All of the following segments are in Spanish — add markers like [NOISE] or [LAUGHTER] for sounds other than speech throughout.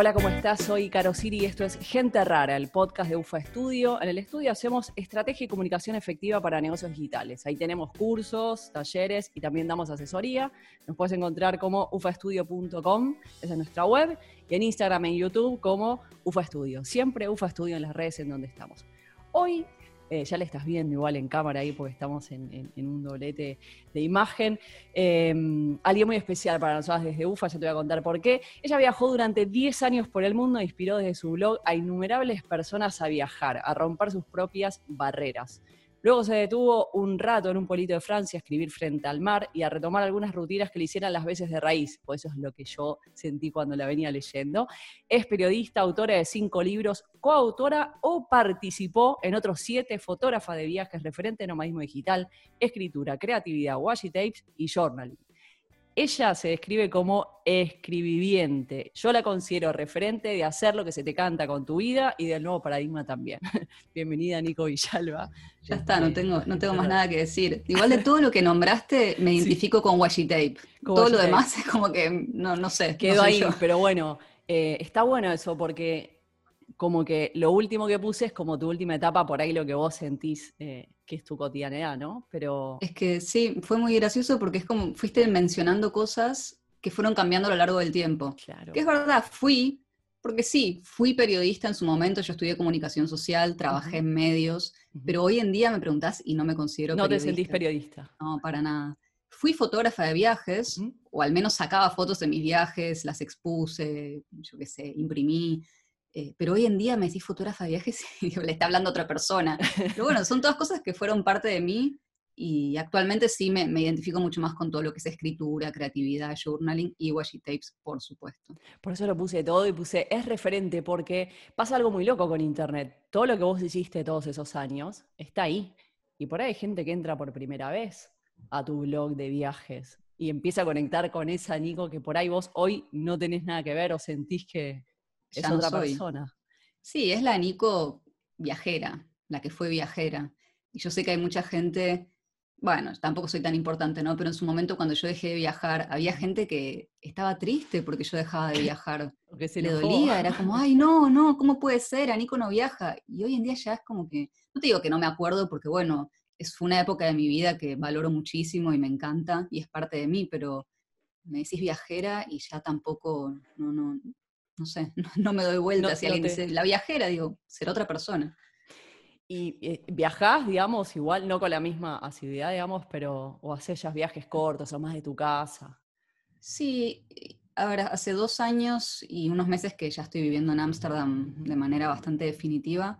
Hola, ¿cómo estás? Soy Caro Siri y esto es Gente Rara, el podcast de UFA Estudio. En el estudio hacemos estrategia y comunicación efectiva para negocios digitales. Ahí tenemos cursos, talleres y también damos asesoría. Nos puedes encontrar como ufaestudio.com, esa es nuestra web, y en Instagram y YouTube como UFA Estudio. Siempre UFA Estudio en las redes en donde estamos. Hoy eh, ya le estás viendo igual en cámara ahí porque estamos en, un doblete de imagen. Em, alguien muy especial para nosotros desde UFA, ya te voy a contar por qué. Ella viajó durante 10 años por el mundo e inspiró desde su blog a innumerables personas a viajar, a romper sus propias barreras. Luego se detuvo un rato en un pueblito de Francia a escribir frente al mar y a retomar algunas rutinas que le hicieran las veces de raíz, por eso es lo que yo sentí cuando la venía leyendo. Es periodista, autora de cinco libros, coautora o participó en otros siete, fotógrafa de viajes, referente en nomadismo digital, escritura, creatividad, washi tapes y journaling. Ella se describe como escribiviente. Yo la considero referente de hacer lo que se te canta con tu vida y del nuevo paradigma también. [LAUGHS] Bienvenida, Nico Villalba. Ya está, no tengo, no tengo más nada que decir. Igual de todo lo que nombraste, me [LAUGHS] identifico con Washi Tape. todo lo demás [LAUGHS] es como que, no, no sé. Quedó ahí, pero bueno, eh, está bueno eso porque como que lo último que puse es como tu última etapa, por ahí lo que vos sentís eh, que es tu cotidianidad, ¿no? Pero... Es que sí, fue muy gracioso porque es como fuiste mencionando cosas que fueron cambiando a lo largo del tiempo. Claro. Que es verdad, fui, porque sí, fui periodista en su momento, yo estudié comunicación social, trabajé en medios, pero hoy en día me preguntás y no me considero no periodista. No te sentís periodista. No, para nada. Fui fotógrafa de viajes, o al menos sacaba fotos de mis viajes, las expuse, yo qué sé, imprimí, eh, pero hoy en día me decís fotógrafa de viajes y [LAUGHS] le está hablando otra persona. [LAUGHS] Pero bueno, son todas cosas que fueron parte de mí y actualmente sí me, identifico mucho más con todo lo que es escritura, creatividad, journaling y washi tapes, por supuesto. Por eso lo puse todo y puse es referente porque pasa algo muy loco con internet. Todo lo que vos hiciste todos esos años está ahí. Y por ahí hay gente que entra por primera vez a tu blog de viajes y empieza a conectar con esa Nico que por ahí vos hoy no tenés nada que ver o sentís que, es otra persona. Sí, es la Nico viajera, la que fue viajera. Y yo sé que hay mucha gente, bueno, tampoco soy tan importante, ¿no? Pero en su momento cuando yo dejé de viajar, había gente que estaba triste porque yo dejaba de viajar. [LAUGHS] Porque se le dolía, era como, ay, no, no, ¿cómo puede ser? A Nico no viaja. Y hoy en día ya es como que, no te digo que no me acuerdo porque, bueno, es una época de mi vida que valoro muchísimo y me encanta y es parte de mí, pero me decís viajera y ya tampoco, no, no, no sé, [LAUGHS] no, me doy vuelta. si alguien dice, la viajera, digo, será otra persona. ¿Y eh, viajás, digamos, igual, no con la misma asiduidad, digamos, pero, o haces ya viajes cortos o más de tu casa? Sí, ahora hace dos años y unos meses que ya estoy viviendo en Ámsterdam de manera bastante definitiva.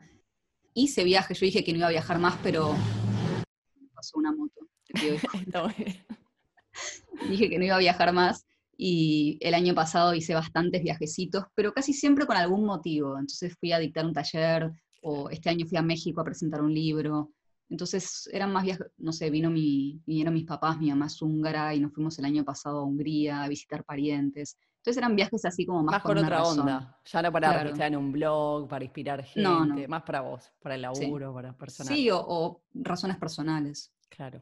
Hice viaje, yo dije que no iba a viajar más, pero pasó una moto. [LAUGHS] [LAUGHS] dije que no iba a viajar más y el año pasado hice bastantes viajecitos, pero casi siempre con algún motivo. Entonces fui a dictar un taller, o este año fui a México a presentar un libro. Entonces eran más viajes, no sé, vino mi, vinieron mis papás, mi mamá es húngara, y nos fuimos el año pasado a Hungría a visitar parientes. Entonces eran viajes así como más, más con, otra onda. Ya no para claro. en un blog, para inspirar gente, más para vos, para el laburo, para personal. Sí, o, o, razones personales. Claro.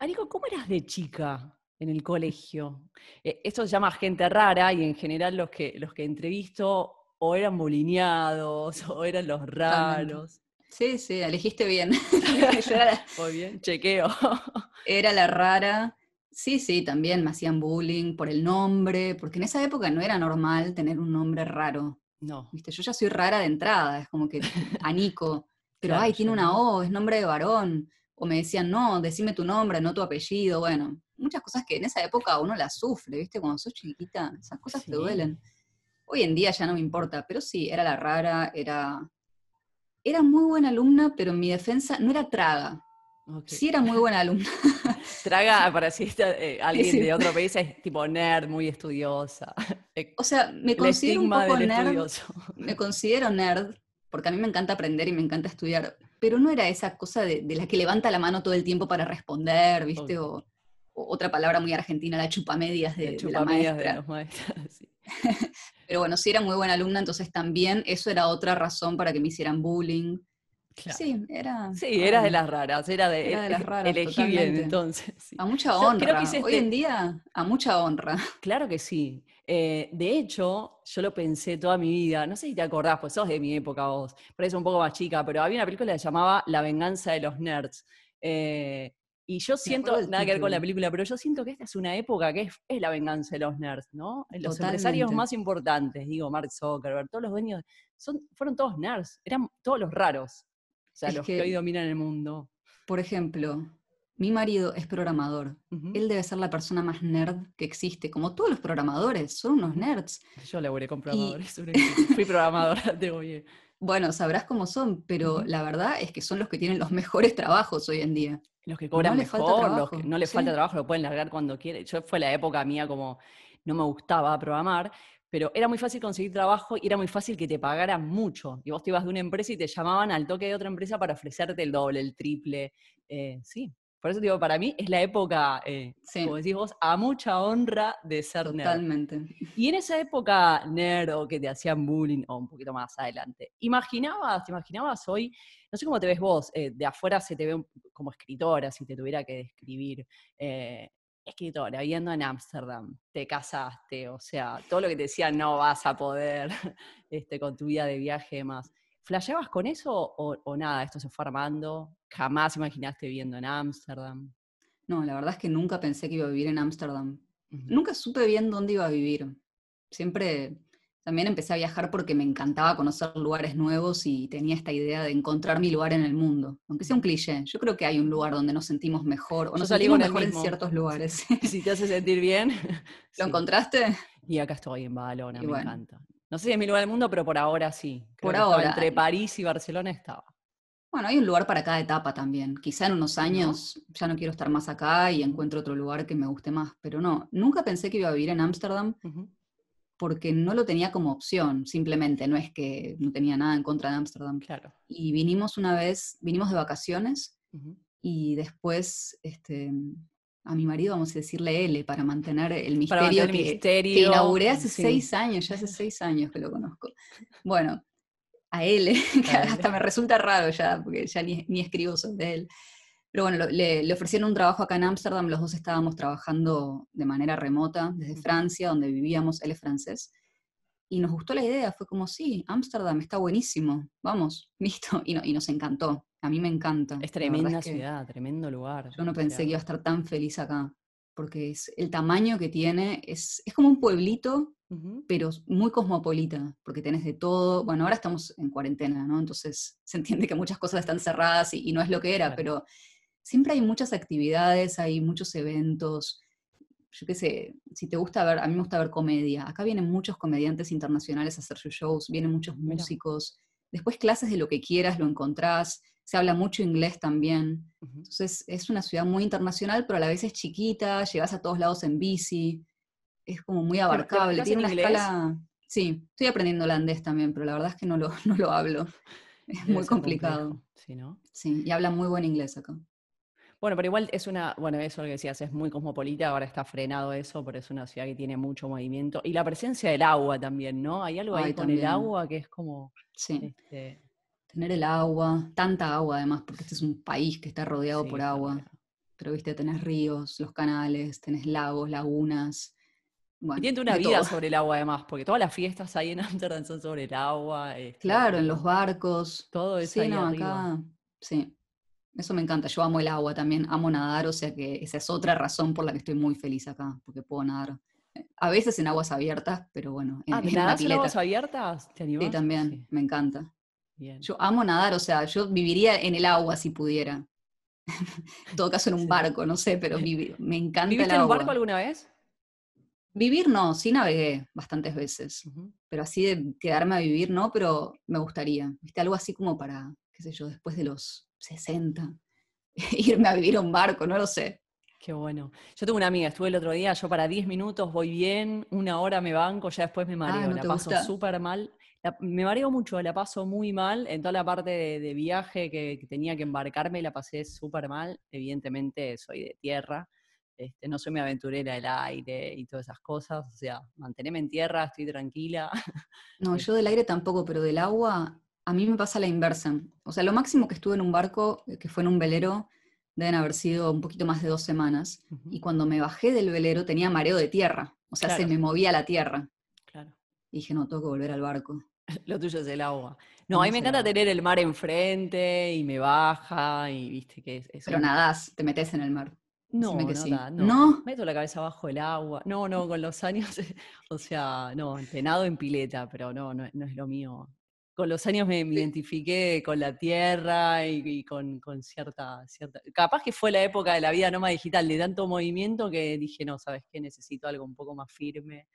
Anico, ¿cómo eras de chica? En el colegio. Eh, esto se llama gente rara y en general los que, los que entrevisto o eran bolineados o eran los raros. Sí, sí, elegiste bien. [LAUGHS] [LAUGHS] Muy bien, chequeo. [LAUGHS] Era la rara. Sí, sí, también me hacían bullying por el nombre, porque en esa época no era normal tener un nombre raro. No. Viste, yo ya soy rara de entrada, es como que Anico, pero ay, tiene una O, es nombre de varón. O me decían, no, decime tu nombre, no tu apellido. Bueno, muchas cosas que en esa época uno las sufre, ¿viste? Cuando sos chiquita, esas cosas te duelen. Hoy en día ya no me importa, pero sí, era la rara, era, era muy buena alumna, pero en mi defensa no era traga. Sí era muy buena alumna. [LAUGHS] Traga, para si eh, alguien de otro país, es tipo nerd, muy estudiosa. [LAUGHS] O sea, me considero un poco nerd. Me considero nerd, porque a mí me encanta aprender y me encanta estudiar, pero no era esa cosa de, la que levanta la mano todo el tiempo para responder, ¿viste? O, otra palabra muy argentina, la chupamedias de, de la maestra. De los maestros, [LAUGHS] [LAUGHS] Pero bueno, si era muy buena alumna, entonces también eso era otra razón para que me hicieran bullying. Sí, era. Sí, era de las raras, era de, de las raras. Elegí bien, entonces. A mucha honra. Hoy en día, a mucha honra. Claro que sí. Eh, de hecho, yo lo pensé toda mi vida, no sé si te acordás, pues sos de mi época vos, pero un poco más chica, pero había una película que se llamaba La venganza de los nerds. Eh, y yo siento, nada que ver con la película, pero yo siento que esta es una época que es, la venganza de los nerds, ¿no? Los empresarios más importantes, digo, Mark Zuckerberg, todos los dueños, son, fueron todos nerds, eran todos los raros, o sea, los que hoy dominan el mundo. Por ejemplo, mi marido es programador. Él debe ser la persona más nerd que existe, como todos los programadores, son unos nerds. Yo laburé con programadores, [LAUGHS] fui programadora, [LAUGHS] digo bien. Bueno, sabrás cómo son, pero la verdad es que son los que tienen los mejores trabajos hoy en día. Los que cobran mejor, los que no les falta trabajo, lo pueden largar cuando quieren. Yo fue la época mía como no me gustaba programar, pero era muy fácil conseguir trabajo y era muy fácil que te pagaran mucho. Y vos te ibas de una empresa y te llamaban al toque de otra empresa para ofrecerte el doble, el triple. Eh, sí, por eso digo, para mí es la época, eh, como decís vos, a mucha honra de ser nerd. Totalmente. Y en esa época nerd o que te hacían bullying, o un poquito más adelante, ¿imaginabas, te imaginabas hoy, no sé cómo te ves vos, eh, de afuera se te ve como escritora, si te tuviera que describir, eh, escritora, viviendo en Ámsterdam, te casaste, o sea, todo lo que te decían no vas a poder [LAUGHS] este, con tu vida de viaje y más. ¿Flasheabas con eso o, nada? Esto se fue armando. ¿Jamás imaginaste viviendo en Ámsterdam? No, la verdad es que nunca pensé que iba a vivir en Ámsterdam. Nunca supe bien dónde iba a vivir. Siempre también empecé a viajar porque me encantaba conocer lugares nuevos y tenía esta idea de encontrar mi lugar en el mundo. Aunque sea un cliché, yo creo que hay un lugar donde nos sentimos mejor o nos salimos mejor en ciertos [LAUGHS] lugares. Si te hace sentir bien. [LAUGHS] ¿Lo encontraste? Y acá estoy en Badalona, me encanta. No sé si es mi lugar del mundo, pero por ahora sí. por ahora. Entre París y Barcelona estaba. Bueno, hay un lugar para cada etapa también. Quizá en unos años ya no quiero estar más acá y encuentro otro lugar que me guste más, pero no, nunca pensé que iba a vivir en Ámsterdam porque no lo tenía como opción, simplemente, no es que no tenía nada en contra de Ámsterdam. Claro. Y vinimos una vez, vinimos de vacaciones y después este, a mi marido, vamos a decirle L, para mantener el misterio, que, inauguré hace seis años, ya hace seis años que lo conozco. Bueno, a L, [LAUGHS] que hasta me resulta raro ya, porque ya ni, escribo sobre él. Pero bueno, le, ofrecieron un trabajo acá en Ámsterdam, los dos estábamos trabajando de manera remota desde Francia, donde vivíamos, él es francés. Y nos gustó la idea, fue como, sí, Ámsterdam está buenísimo, vamos, [LAUGHS] listo. Y, y nos encantó. A mí me encanta. Es tremenda ciudad, tremendo lugar. Yo no pensé que iba a estar tan feliz acá, porque es, el tamaño que tiene es, es como un pueblito, pero muy cosmopolita, porque tenés de todo. Bueno, ahora estamos en cuarentena, ¿no? Entonces [LAUGHS] se entiende que muchas cosas están cerradas y, no es lo que era, pero siempre hay muchas actividades, hay muchos eventos. Yo qué sé, si te gusta ver, a mí me gusta ver comedia. Acá vienen muchos comediantes internacionales a hacer sus shows, vienen muchos músicos. Después clases de lo que quieras, lo encontrás se habla mucho inglés también. Entonces es una ciudad muy internacional, pero a la vez es chiquita, llegas a todos lados en bici, es como muy abarcable, tiene una escala... Sí, estoy aprendiendo holandés también, pero la verdad es que no lo, [LAUGHS] no lo hablo. Es muy complicado. Sí, ¿no? Sí, y habla muy buen inglés acá. Bueno, pero igual es una, bueno, eso lo que decías, es muy cosmopolita, ahora está frenado eso, pero es una ciudad que tiene mucho movimiento. Y la presencia del agua también, ¿no? Hay algo ahí con el agua que es como... Sí. Este, tener el agua, tanta agua además, porque este es un país que está rodeado por agua. Pero viste, tenés ríos, los canales, tenés lagos, lagunas. y tiene una vida sobre el agua además, porque todas las fiestas ahí en Amsterdam son sobre el agua. Este, claro, en los barcos. Todo eso. Sí, no, acá. Sí. Eso me encanta. Yo amo el agua también, amo nadar, o sea que esa es otra razón por la que estoy muy feliz acá, porque puedo nadar. Eh, a veces en aguas abiertas, pero bueno. En, ah, en, aguas abiertas? ¿Te Sí, también, me encanta. Yo amo nadar, o sea, yo viviría en el agua si pudiera. [LAUGHS] en todo caso en un barco, no sé, pero [LAUGHS] me encanta ¿Viviste en un barco alguna vez? Vivir no, sí navegué bastantes veces, pero así de quedarme a vivir no, pero me gustaría, ¿viste? Algo así como para, qué sé yo, después de los 60, [LAUGHS] irme a vivir a un barco, no lo sé. Qué bueno. Yo tengo una amiga, estuve el otro día, yo para 10 minutos voy bien, una hora me banco, ya después me ah, mareo, la paso súper mal me mareo mucho, la paso muy mal. En toda la parte de, viaje que, tenía que embarcarme la pasé súper mal. Evidentemente soy de tierra, este, no soy mi aventurera del aire y todas esas cosas. O sea, mantenerme en tierra, estoy tranquila. No, [LAUGHS] yo del aire tampoco, pero del agua a mí me pasa la inversa. O sea, lo máximo que estuve en un barco, eh, que fue en un velero, deben haber sido un poquito más de dos semanas, y cuando me bajé del velero tenía mareo de tierra, o sea, se me movía la tierra. Claro. Y dije, no, tengo que volver al barco. [LAUGHS] Lo tuyo es el agua. No, a mí me encanta tener el mar enfrente y me baja y viste que es... Pero nadás, te metes en el mar. No, no, Meto la cabeza bajo el agua. No, no, con los años, [LAUGHS] o sea, no, entrenado en pileta, pero no, no, es lo mío. Con los años me, identifiqué con la tierra y, con, cierta, cierta... Capaz que fue la época de la vida nómada digital, de tanto movimiento que dije, no, ¿sabes qué? Necesito algo un poco más firme.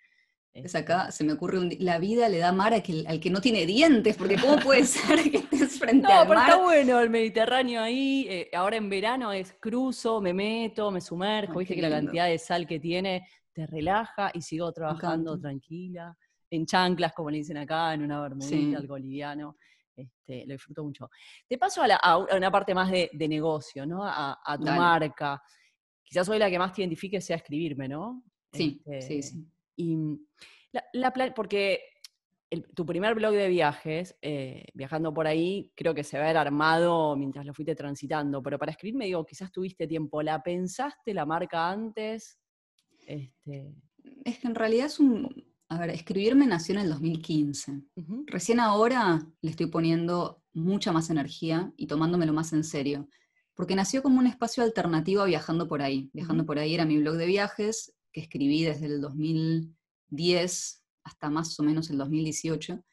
Es acá, se me ocurre, un, la vida le da mar al que no tiene dientes, porque ¿cómo puede [LAUGHS] ser que estés frente al mar? No, pero está bueno el Mediterráneo ahí, eh, ahora en verano es cruzo, me meto, me sumerjo, viste que la cantidad de sal que tiene te relaja y sigo trabajando tranquila, en chanclas, como le dicen acá, en una bermudita, algo liviano. Este, lo disfruto mucho. Te paso a, una parte más de, negocio, ¿no? A, tu marca. Quizás hoy la que más te identifique sea escribirme, ¿no? Sí, sí, este, sí. Y la, porque tu primer blog de viajes, eh, viajando por ahí, creo que se va a haber armado mientras lo fuiste transitando, pero para escribirme digo, quizás tuviste tiempo, ¿la pensaste la marca antes? Este... Es que en realidad es un... A ver, escribirme nació en el 2015. Recién ahora le estoy poniendo mucha más energía y tomándomelo más en serio, porque nació como un espacio alternativo a Viajando por ahí. Viajando por ahí era mi blog de viajes, que escribí desde el 2010 hasta más o menos el 2018,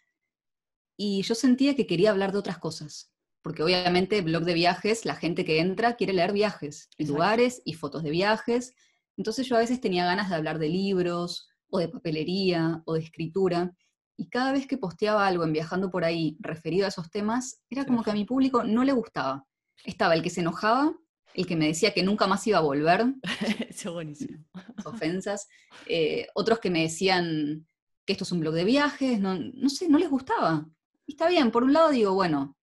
y yo sentía que quería hablar de otras cosas, porque obviamente blog de viajes, la gente que entra quiere leer viajes, lugares y fotos de viajes, entonces yo a veces tenía ganas de hablar de libros, o de papelería, o de escritura, y cada vez que posteaba algo en Viajando por ahí referido a esos temas, era como que a mi público no le gustaba. Estaba el que se enojaba el que me decía que nunca más iba a volver. [LAUGHS] Eso buenísimo. [LAUGHS] Ofensas. Eh, otros que me decían que esto es un blog de viajes, no, sé, no les gustaba. Y está bien, por un lado digo, bueno,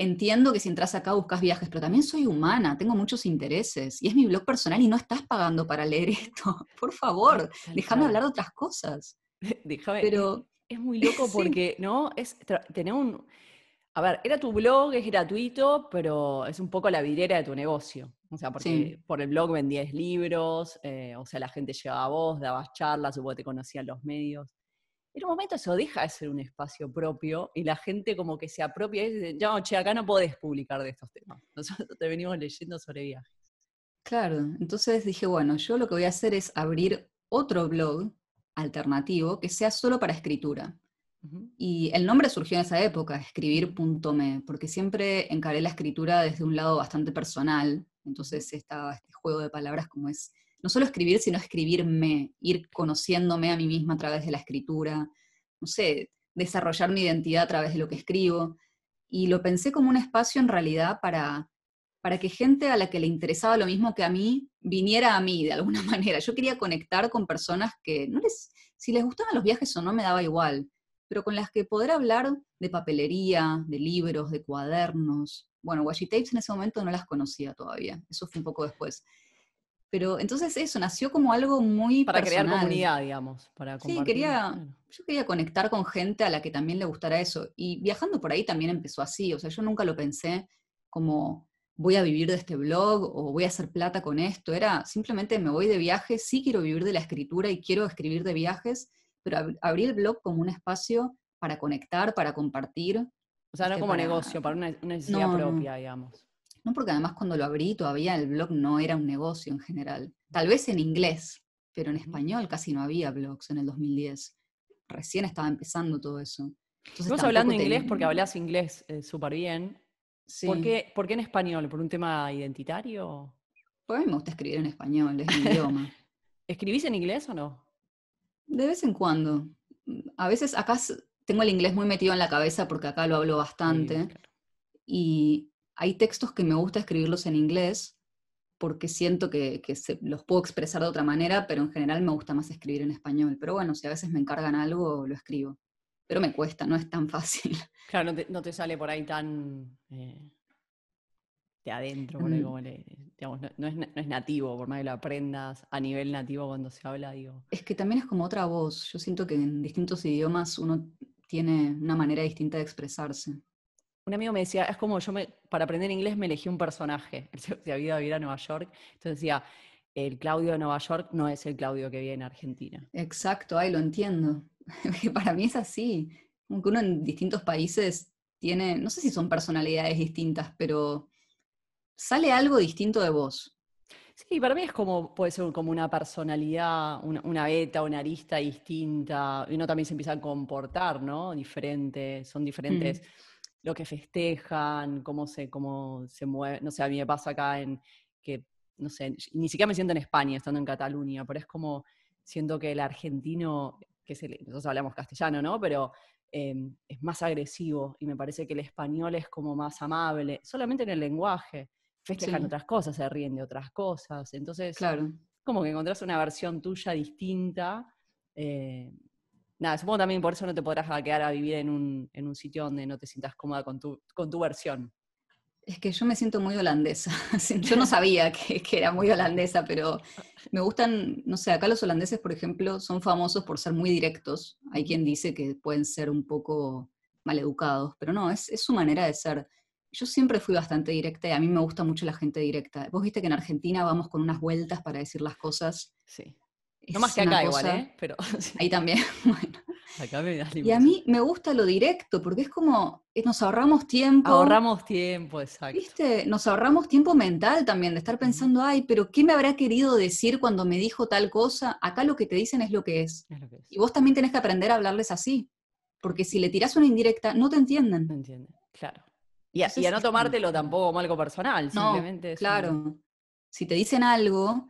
entiendo que si entras acá buscas viajes, pero también soy humana, tengo muchos intereses y es mi blog personal y no estás pagando para leer [LAUGHS] esto. Por favor, déjame hablar de otras cosas. [LAUGHS] Déjame. Pero es muy loco [LAUGHS] porque, ¿no? Es tener un a ver, era tu blog, es gratuito, pero es un poco la vidriera de tu negocio. O sea, porque por el blog vendías libros, eh, o sea, la gente llegaba a vos, dabas charlas, supongo que te conocían los medios. En un momento eso deja de ser un espacio propio y la gente como que se apropia y dice, ya, che, acá no podés publicar de estos temas. [LAUGHS] Nosotros te venimos leyendo sobre viajes. Claro, entonces dije, bueno, yo lo que voy a hacer es abrir otro blog alternativo que sea solo para escritura. Y el nombre surgió en esa época, escribir.me, porque siempre encaré la escritura desde un lado bastante personal. Entonces estaba este juego de palabras como es, no solo escribir, sino escribirme, ir conociéndome a mí misma a través de la escritura, no sé, desarrollar mi identidad a través de lo que escribo. Y lo pensé como un espacio en realidad para, para que gente a la que le interesaba lo mismo que a mí viniera a mí de alguna [LAUGHS] manera. Yo quería conectar con personas que no les, si les gustaban los viajes o no me daba igual, pero con las que poder hablar de papelería, de libros, de cuadernos. Bueno, washi tapes en ese momento no las conocía todavía, eso fue un poco después. Pero entonces eso nació como algo muy para crear comunidad, digamos, para compartir. Sí, quería, yo quería conectar con gente a la que también le gustara eso. Y viajando por ahí también empezó así, o sea, yo nunca lo pensé como voy a vivir de este blog o voy a hacer plata con esto. Era simplemente me voy de viaje, sí quiero vivir de la escritura y quiero escribir de viajes, pero abrí el blog como un espacio para conectar, para compartir. O sea, no este, como negocio, para una, necesidad propia, digamos. No, porque además cuando lo abrí todavía el blog no era un negocio en general. Tal vez en inglés, pero en español casi no había blogs en el 2010. Recién estaba empezando todo eso. Estamos hablando inglés porque hablas inglés eh, súper bien. ¿Por, qué, ¿Por, qué, en español? ¿Por un tema identitario? Pues a mí me gusta escribir en español, es mi idioma. [LAUGHS] ¿Escribís en inglés o no? De vez en cuando. A veces acá tengo el inglés muy metido en la cabeza porque acá lo hablo bastante. Y hay textos que me gusta escribirlos en inglés porque siento que, los puedo expresar de otra manera, pero en general me gusta más escribir en español. Pero bueno, si a veces me encargan algo, lo escribo. Pero me cuesta, no es tan fácil. [LAUGHS] Claro, no te, sale por ahí tan... Eh, de adentro, mm. digamos, no, es, nativo, por más que lo aprendas a nivel nativo cuando se habla, digo. Es que también es como otra voz. Yo siento que en distintos idiomas uno tiene una manera distinta de expresarse. Un amigo me decía, es como yo me, para aprender inglés me elegí un personaje, el se había ido a vivir a Nueva York, entonces decía, el Claudio de Nueva York no es el Claudio que vive en Argentina. Exacto, ahí lo entiendo. [LAUGHS] para mí es así, como que uno en distintos países tiene, no sé si son personalidades distintas, pero sale algo distinto de vos. Sí, para mí es como, puede ser como una personalidad, una, beta, una arista distinta, y uno también se empieza a comportar, ¿no? Diferente, son diferentes lo que festejan, cómo se, cómo se mueve, no sé, a mí me pasa acá en que, no sé, ni siquiera me siento en España estando en Cataluña, pero es como, siento que el argentino, que se, nosotros hablamos castellano, ¿no? Pero em, es más agresivo y me parece que el español es como más amable, solamente en el lenguaje festejan otras cosas, se ríen de otras cosas. Entonces, claro. como que encontrás una versión tuya distinta. Eh, nada, supongo también por eso no te podrás quedar a vivir en un, en un sitio donde no te sientas cómoda con tu, con tu versión. Es que yo me siento muy holandesa. [LAUGHS] Yo no [LAUGHS] sabía que, que, era muy holandesa, pero me gustan, no sé, acá los holandeses, por ejemplo, son famosos por ser muy directos. Hay quien dice que pueden ser un poco maleducados, pero no, es, es su manera de ser yo siempre fui bastante directa y a mí me gusta mucho la gente directa. Vos viste que en Argentina vamos con unas vueltas para decir las cosas. Sí. No más que acá igual, ¿eh? Pero, [LAUGHS] Ahí también, [LAUGHS] bueno. Acá me das y a mí me gusta lo directo, porque es como, eh, nos ahorramos tiempo. Ahorramos tiempo, exacto. ¿Viste? Nos ahorramos tiempo mental también, de estar pensando, ay, pero ¿qué me habrá querido decir cuando me dijo tal cosa? Acá lo que te dicen es lo que es. es, lo que es. Y vos también tenés que aprender a hablarles así, porque si le tirás una indirecta, no te entienden. No entienden, claro. Y a, no tomártelo tampoco como algo personal, simplemente. claro. Si te dicen algo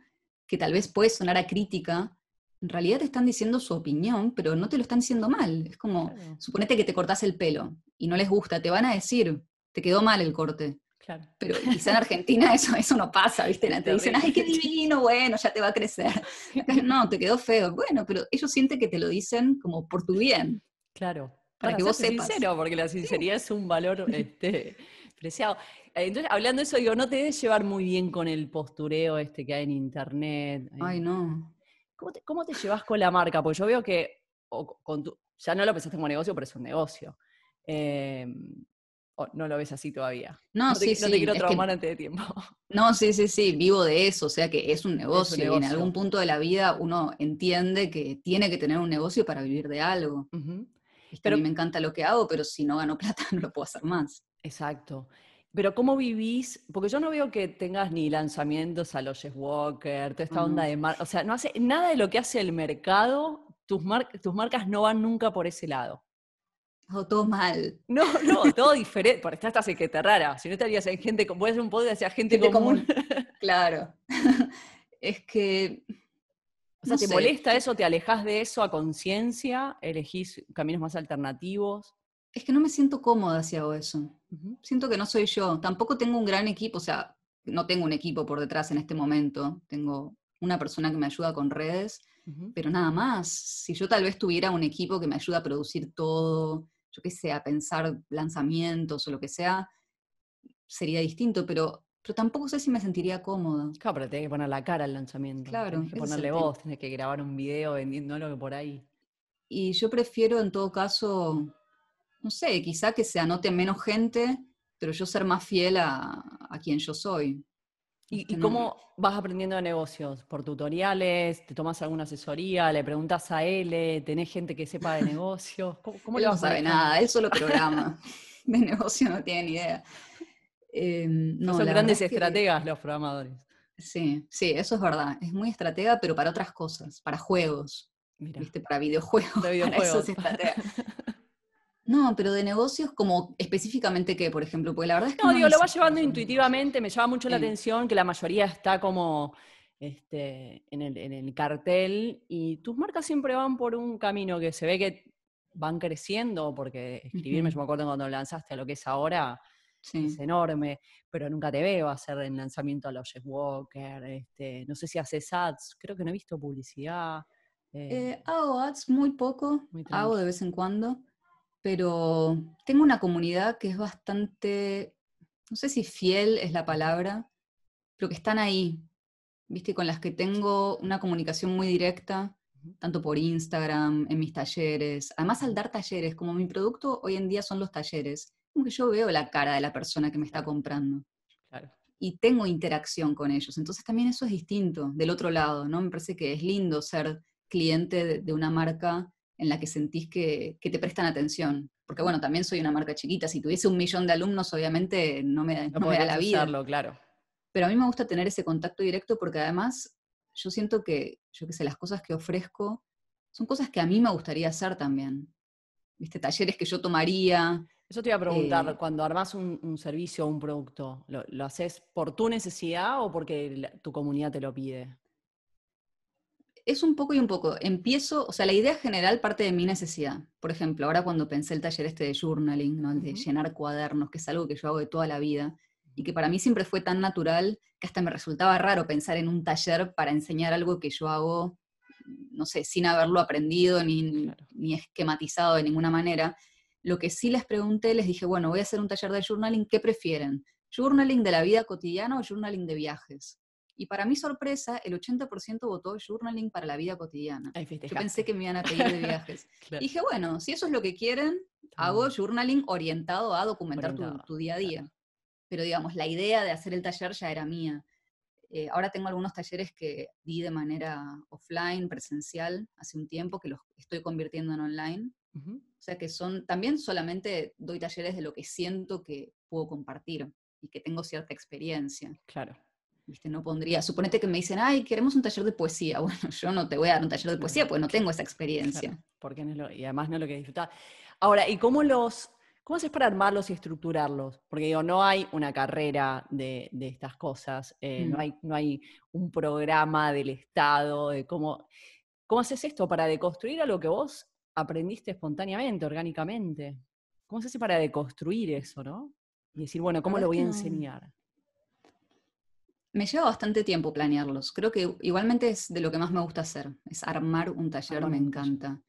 que tal vez puede sonar a crítica, en realidad te están diciendo su opinión, pero no te lo están diciendo mal. Es como, suponete que te cortás el pelo y no les gusta, te van a decir, te quedó mal el corte. Claro. Pero quizá en Argentina [LAUGHS] eso, eso no pasa, ¿viste? Te dicen, ay, qué divino, bueno, ya te va a crecer. [LAUGHS] No, te quedó feo. Bueno, pero ellos sienten que te lo dicen como por tu bien. Claro para, que vos sepas. sincero, porque la sinceridad es un valor [LAUGHS] este, preciado. Eh, entonces, hablando de eso, digo, no te debes llevar muy bien con el postureo este que hay en internet. Eh. Ay, no. ¿Cómo te, llevas con la marca? Porque yo veo que ya no lo pensaste como negocio, pero es un negocio. Em, no lo ves así todavía. No, sí, sí. No te quiero traumar antes de tiempo. [LAUGHS] No, sí, sí, sí, vivo de eso, o sea que es un negocio, y en algún punto de la vida uno entiende que tiene que tener un negocio para vivir de algo. Pero, a mí me encanta lo que hago, pero si no gano plata [LAUGHS] no lo puedo hacer más. Exacto. Pero ¿cómo vivís? Porque yo no veo que tengas ni lanzamientos a los Jeff Walker, toda esta onda de marca. O sea, no hace nada de lo que hace el mercado, tus, tus marcas no van nunca por ese lado. O todo mal. [LAUGHS] No, no, todo diferente. Por esta estás que rara. Si no estarías en gente, puedes hacer un podcast hacia gente, gente común. claro. [LAUGHS] es que o sea, ¿te molesta eso? ¿Te alejas de eso a conciencia? ¿Elegís caminos más alternativos? Es que no me siento cómoda si hago eso. Siento que no soy yo. Tampoco tengo un gran equipo, o sea, no tengo un equipo por detrás en este momento. Tengo una persona que me ayuda con redes, pero nada más. Si yo tal vez tuviera un equipo que me ayuda a producir todo, yo qué sé, a pensar lanzamientos o lo que sea, sería distinto, pero pero tampoco sé si me sentiría cómodo. Claro, pero tenés que poner la cara al lanzamiento. Claro. Tienes que ponerle voz, tienes que grabar un video vendiendo algo por ahí. Y yo prefiero en todo caso, no sé, quizá que se anote menos gente, pero yo ser más fiel a, quien yo soy. ¿Y, cómo vas aprendiendo de negocios? ¿Por tutoriales? ¿Te tomas alguna asesoría? ¿Le preguntas a él? ¿Tenés gente que sepa de negocios? ¿Cómo, él no sabe nada, él solo programa. [LAUGHS] de negocio no tiene ni idea. Em, no, son grandes estrategas los programadores. Sí, sí, eso es verdad. Es muy estratega, pero para otras cosas, para juegos. ¿Viste? Para videojuegos. [LAUGHS] No, pero de negocios como específicamente qué, por ejemplo, pues la verdad es que... No, digo, lo va llevando intuitivamente, me llama mucho la atención que la mayoría está como este, en, el, en, el, cartel y tus marcas siempre van por un camino que se ve que van creciendo, porque escribirme, yo me acuerdo cuando lanzaste a lo que es ahora, es enorme, pero nunca te veo hacer el lanzamiento a los Jeff Walker, este, no sé si haces ads, creo que no he visto publicidad. Eh. Eh, hago ads muy poco, hago de vez en cuando, pero tengo una comunidad que es bastante, no sé si fiel es la palabra, pero que están ahí, viste, con las que tengo una comunicación muy directa, tanto por Instagram, en mis talleres. Además, al dar talleres, como mi producto hoy en día son los talleres, como que yo veo la cara de la persona que me está comprando. Claro. Y tengo interacción con ellos. Entonces también eso es distinto del otro lado, ¿no? Me parece que es lindo ser cliente de, una marca en la que sentís que, te prestan atención. Porque bueno, también soy una marca chiquita. Si tuviese un millón de alumnos, obviamente no me, no me da la vida. claro. Pero a mí me gusta tener ese contacto directo porque además yo siento que, yo qué sé, las cosas que ofrezco son cosas que a mí me gustaría hacer también. ¿Viste? Talleres que yo tomaría. Eso te iba a preguntar, eh, cuando armas un, servicio o un producto, ¿lo, haces por tu necesidad o porque tu comunidad te lo pide? Es un poco y un poco. Empiezo, o sea, la idea general parte de mi necesidad. Por ejemplo, ahora cuando pensé el taller este de journaling, ¿no? de llenar cuadernos, que es algo que yo hago de toda la vida, y que para mí siempre fue tan natural que hasta me resultaba raro pensar en un taller para enseñar algo que yo hago, no sé, sin haberlo aprendido ni, ni esquematizado de ninguna manera. Lo que sí les pregunté, les dije, bueno, voy a hacer un taller de journaling, ¿qué prefieren? ¿Journaling de la vida cotidiana o journaling de viajes? Y para mi sorpresa, el 80% votó journaling para la vida cotidiana. Yo pensé que me iban a pedir de viajes. [LAUGHS] Dije, bueno, si eso es lo que quieren, hago journaling orientado a documentar tu, día a día pero digamos, la idea de hacer el taller ya era mía. Eh, ahora tengo algunos talleres que di de manera offline, presencial, hace un tiempo, que los estoy convirtiendo en online. O sea que son, también solamente doy talleres de lo que siento que puedo compartir y que tengo cierta experiencia. Claro. ¿Viste? No pondría, suponete que me dicen, ay, queremos un taller de poesía. [LAUGHS] Bueno, yo no te voy a dar un taller de poesía porque no tengo esa experiencia. porque no y además no es lo que disfrutar. Ahora, ¿y cómo los, ¿Cómo haces para armarlos y estructurarlos? Porque digo, no hay una carrera de, estas cosas, eh, no, mm. hay, no hay un programa del Estado de cómo... ¿Cómo haces esto para deconstruir algo que vos aprendiste espontáneamente, orgánicamente? ¿Cómo se hace para deconstruir eso, no? Y decir, bueno, ¿cómo lo voy a enseñar? Me lleva bastante tiempo planearlos. Creo que igualmente es de lo que más me gusta hacer, es armar un taller, me encanta.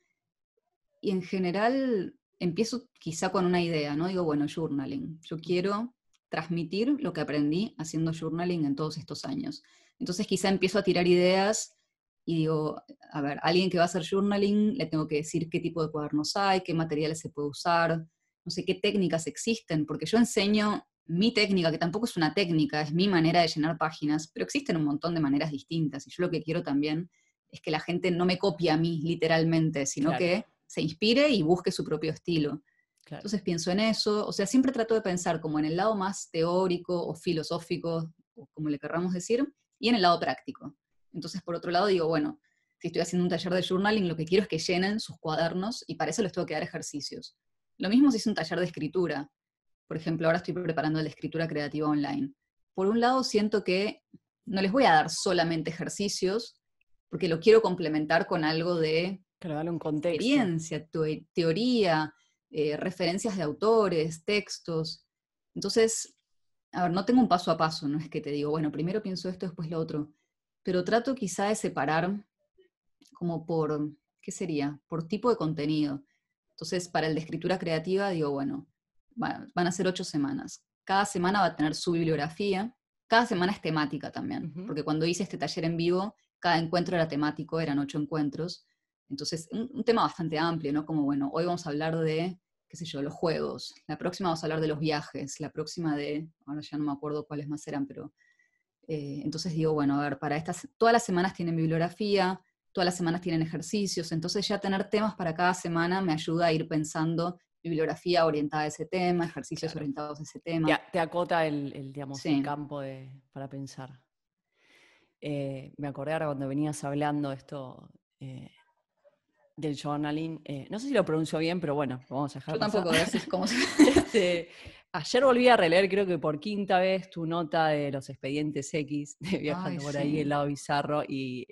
Y en general empiezo quizá con una idea, ¿no? Digo, bueno, journaling. Yo quiero transmitir lo que aprendí haciendo journaling en todos estos años. Entonces quizá empiezo a tirar ideas y digo, a ver, alguien que va a hacer journaling, le tengo que decir qué tipo de cuadernos hay, qué materiales se puede usar, no sé qué técnicas existen, porque yo enseño mi técnica, que tampoco es una técnica, es mi manera de llenar páginas, pero existen un montón de maneras distintas y yo lo que quiero también es que la gente no me copie a mí literalmente, sino que se inspire y busque su propio estilo. Entonces pienso en eso, o sea, siempre trato de pensar como en el lado más teórico o filosófico, o como le querramos decir, y en el lado práctico. Entonces, por otro lado, digo, bueno, si estoy haciendo un taller de journaling, lo que quiero es que llenen sus cuadernos y para eso les tengo que dar ejercicios. Lo mismo si es un taller de escritura. Por ejemplo, ahora estoy preparando de escritura creativa online. Por un lado, siento que no les voy a dar solamente ejercicios, porque lo quiero complementar con algo de un contexto. Experiencia, teoría, eh, referencias de autores, textos. Entonces, a ver, no tengo un paso a paso, no es que te digo, bueno, primero pienso esto, después lo otro, pero trato quizá de separar como por, ¿qué sería? Por tipo de contenido. Entonces, para el de escritura creativa, digo, bueno, van a ser ocho semanas. Cada semana va a tener su bibliografía. Cada semana es temática también, porque cuando hice este taller en vivo, cada encuentro era temático, eran ocho encuentros. Entonces, un, tema bastante amplio, ¿no? Como, bueno, hoy vamos a hablar de, qué sé yo, los juegos, la próxima vamos a hablar de los viajes, la próxima de, ahora ya no me acuerdo cuáles más eran, pero eh, entonces digo, bueno, a ver, para estas, todas las semanas tienen bibliografía, todas las semanas tienen ejercicios, entonces ya tener temas para cada semana me ayuda a ir pensando bibliografía orientada a ese tema, ejercicios orientados a ese tema. Te, acota el, digamos, el campo para pensar. Eh, me acordé ahora cuando venías hablando esto, eh, del journaling. Eh, no sé si lo pronuncio bien, pero bueno, vamos a dejar. Yo tampoco, es como [LAUGHS] este, ayer volví a releer, creo que por quinta vez, tu nota de los expedientes X, de viajando por ahí el lado bizarro, y,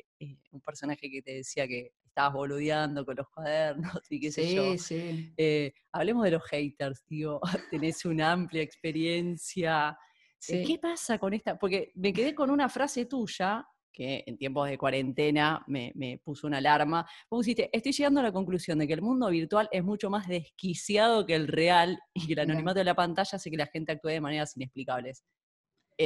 un personaje que te decía que estabas boludeando con los cuadernos y qué sé yo. Sí. Eh, hablemos de los haters, digo, [LAUGHS] tenés una amplia experiencia. Eh, ¿Qué pasa con esta? Porque me quedé con una frase tuya que en tiempos de cuarentena me, puso una alarma. Vos dijiste, estoy llegando a la conclusión de que el mundo virtual es mucho más desquiciado que el real y que el anonimato de la pantalla hace que la gente actúe de maneras inexplicables.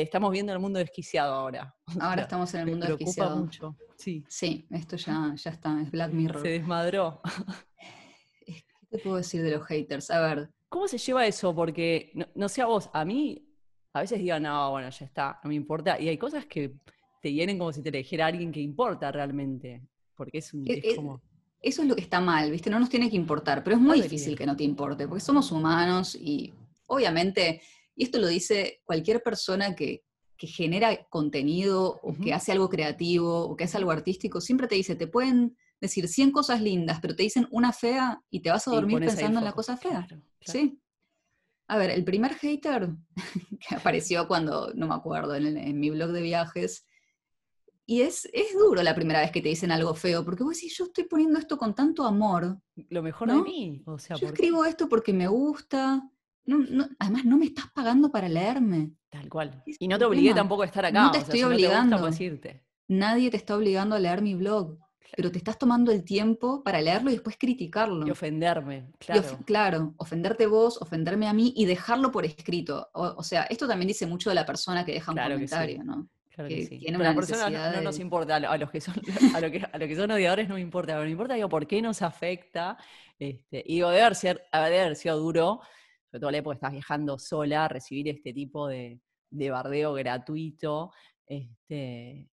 Estamos viendo el mundo desquiciado ahora. Ahora estamos en el mundo me preocupa mucho. Sí. sí, esto ya, ya está, es Black Mirror. Se desmadró. [LAUGHS] ¿Qué te puedo decir de los haters? A ver. ¿Cómo se lleva eso? Porque, no, sé a vos, a mí a veces digo, no, bueno, ya está, no me importa. Y hay cosas que te vienen como si te le dijera alguien que importa realmente. Porque es, un, e, e, como... Eso es lo que está mal, ¿viste? No nos tiene que importar, pero es muy difícil que no te importe, porque somos humanos y obviamente, y esto lo dice cualquier persona que, genera contenido o que hace algo creativo o que hace algo artístico, siempre te dice, te pueden decir 100 cosas lindas, pero te dicen una fea y te vas a dormir pensando en la cosa fea. Sí. A ver, el primer hater [LAUGHS] que apareció cuando, no me acuerdo, en, mi blog de viajes, y es, es duro la primera vez que te dicen algo feo, porque vos decís, yo estoy poniendo esto con tanto amor. Lo mejor de mí. O sea, yo escribo esto porque me gusta. Además, no me estás pagando para leerme. Tal cual. y no te obligué tampoco a estar acá. No te estoy obligando. Nadie te está obligando a leer mi blog pero te estás tomando el tiempo para leerlo y después criticarlo. Y ofenderme, claro. claro, ofenderte vos, ofenderme a mí y dejarlo por escrito. O, sea, esto también dice mucho de la persona que deja un comentario, ¿no? Claro que, sí. Tiene una persona no, nos importa, a los que son, a lo que, a lo que son odiadores no me importa, pero me importa digo, por qué nos afecta. Este, y digo, debe haber sido duro, sobre todo la época que estás viajando sola, recibir este tipo de, de bardeo gratuito. Este,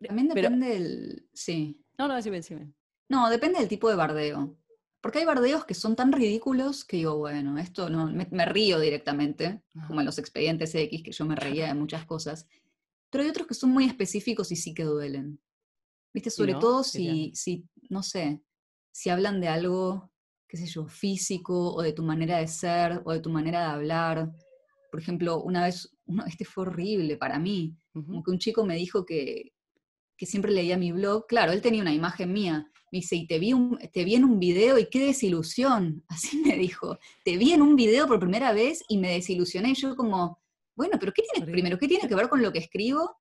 también depende del. Sí. No, no, decime, decime. No, depende del tipo de bardeo. Porque hay bardeos que son tan ridículos que digo, bueno, esto no, me, río directamente, como en los expedientes X, que yo me reía de muchas cosas. Pero hay otros que son muy específicos y sí que duelen. ¿Viste? Sobre todo si, si, no sé, si hablan de algo, qué sé yo, físico, o de tu manera de ser, o de tu manera de hablar. Por ejemplo, una vez, [LAUGHS] uno, este fue horrible para mí, como que un chico me dijo que, que siempre leía mi blog, claro, él tenía una imagen mía. Me dice, y te vi, te vi en un video y qué desilusión. [LAUGHS] Así me dijo, te vi en un video por primera vez y me desilusioné. Yo como, bueno, pero ¿qué tiene, primero, qué tiene que ver con lo que escribo?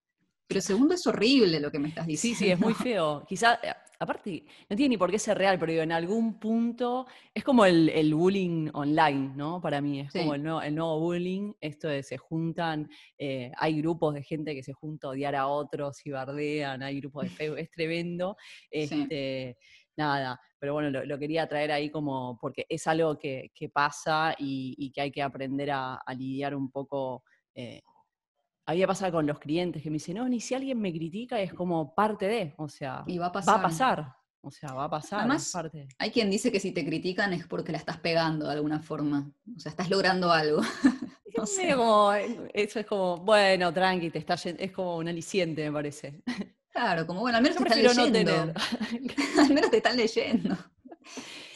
Pero segundo, es horrible lo que me estás diciendo. Sí, sí, es muy feo. Quizá, eh, aparte, no tiene ni por qué ser real, pero en algún punto es como el, bullying online, ¿no? Para mí, es como el nuevo, el nuevo, bullying, esto de se juntan, eh, hay grupos de gente que se junta a odiar a otros y bardean, hay grupos de Facebook, es tremendo. Este, Nada, pero bueno, lo, quería traer ahí como, porque es algo que, pasa y, que hay que aprender a, lidiar un poco. Eh, había pasado con los clientes que me dicen, no, ni si alguien me critica es como parte de, o sea, va a pasar. O sea, va a pasar. Además, hay quien dice que si te critican es porque la estás pegando de alguna forma. O sea, estás logrando algo. [LAUGHS] no sé. eso es como, bueno, tranqui, te está es como un aliciente, me parece. [LAUGHS] Claro, como, bueno, al menos te están leyendo. [LAUGHS] al menos te están leyendo.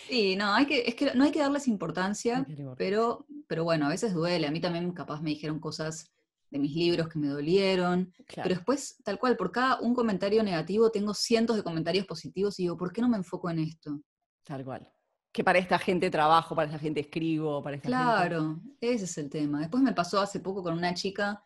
Sí, no, hay que, es que no hay que darles importancia, pero, pero bueno, a veces duele. A mí también capaz me dijeron cosas de mis libros que me dolieron, pero después, tal cual, por cada un comentario negativo tengo cientos de comentarios positivos y digo, ¿por qué no me enfoco en esto? Tal cual. Que para esta gente trabajo, para esta gente escribo, para esta claro, ese es el tema. Después me pasó hace poco con una chica,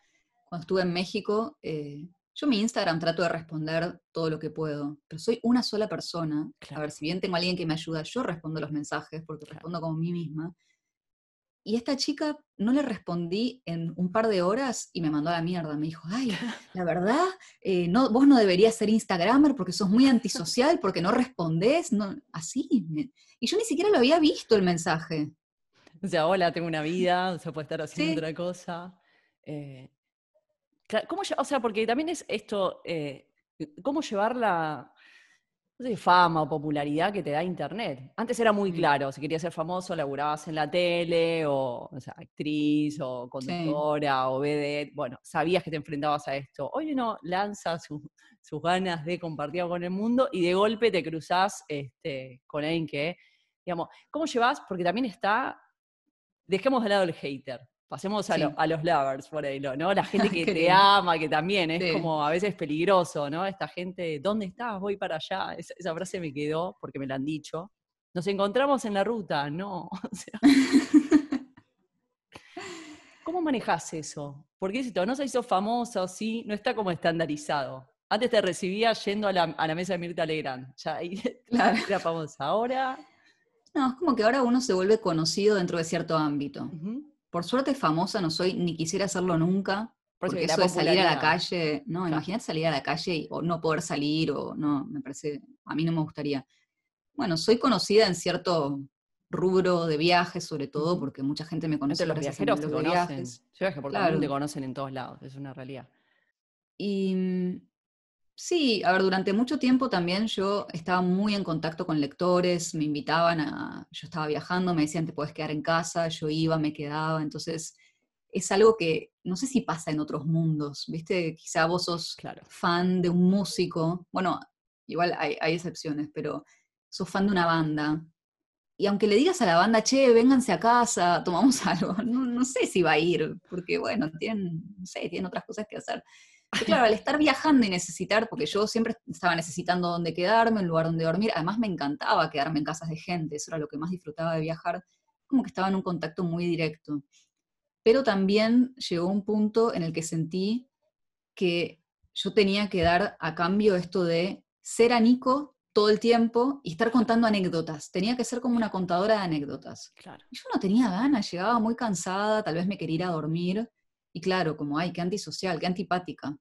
cuando estuve en México, eh, yo mi Instagram trato de responder todo lo que puedo, pero soy una sola persona. A ver, si bien tengo a alguien que me ayuda, yo respondo los mensajes porque respondo como mí misma. Y esta chica no le respondí en un par de horas y me mandó a la mierda. Me dijo, ay, [LAUGHS] la verdad, eh, no, vos no deberías ser Instagramer porque sos muy antisocial, porque no respondés. No, así. Y yo ni siquiera lo había visto el mensaje. O sea, hola, tengo una vida, o sea, puede estar haciendo otra cosa. Eh, ¿cómo, o sea, porque también es esto, eh, ¿cómo llevarla no sé, fama o popularidad que te da Internet. Antes era muy claro, si querías ser famoso, laburabas en la tele, o, o sea, actriz, o conductora, o vedette, bueno, sabías que te enfrentabas a esto. Hoy uno lanza sus ganas de compartir con el mundo y de golpe te cruzás este, con alguien que, digamos, ¿cómo llevas? Porque también está, dejemos de lado el hater, Pasemos a, los lovers por ahí, ¿no? La gente [LAUGHS] que te ama, que también es como a veces peligroso, ¿no? Esta gente, ¿dónde estás? Voy para allá. Esa, frase me quedó porque me la han dicho. Nos encontramos en la ruta, no. [LAUGHS] ¿Cómo manejas eso? Porque esto no se hizo famoso, sí, no está como estandarizado. Antes te recibía yendo a la, mesa de Mirta Legrand. Ya ahí [LAUGHS] claro. era famosa. Ahora. No, es como que ahora uno se vuelve conocido dentro de cierto ámbito. Por suerte famosa no soy, ni quisiera hacerlo nunca. porque eso de salir a la calle, no, imagínate salir a la calle o no poder salir, o no, me parece, a mí no me gustaría. Bueno, soy conocida en cierto, rubro de viajes, sobre todo, porque mucha gente me conoce los viajeros te conocen. Yo viaje por claro. te conocen en todos lados, es una realidad. Y mm, sí, a ver, durante mucho tiempo también yo estaba muy en contacto con lectores, me invitaban a, yo estaba viajando, me decían, te puedes quedar en casa, yo iba, me quedaba, entonces es algo que no sé si pasa en otros mundos, ¿viste? Quizá vos sos fan de un músico, bueno, igual hay, hay excepciones, pero sos fan de una banda, y aunque le digas a la banda, che, vénganse a casa, tomamos [LAUGHS] algo, no, sé si va a ir, porque bueno, tienen, no sé, tienen otras cosas que hacer. Pero claro, al estar viajando y necesitar, porque yo siempre estaba necesitando dónde quedarme, un lugar donde dormir, además me encantaba quedarme en casas de gente, eso era lo que más disfrutaba de viajar, como que estaba en un contacto muy directo. Pero también llegó un punto en el que sentí que yo tenía que dar a cambio esto de ser a Nico todo el tiempo y estar contando anécdotas. Tenía que ser como una contadora de anécdotas. Claro. yo no tenía ganas, llegaba muy cansada, tal vez me quería ir a dormir. Y claro, como, ay, qué antisocial, qué antipática.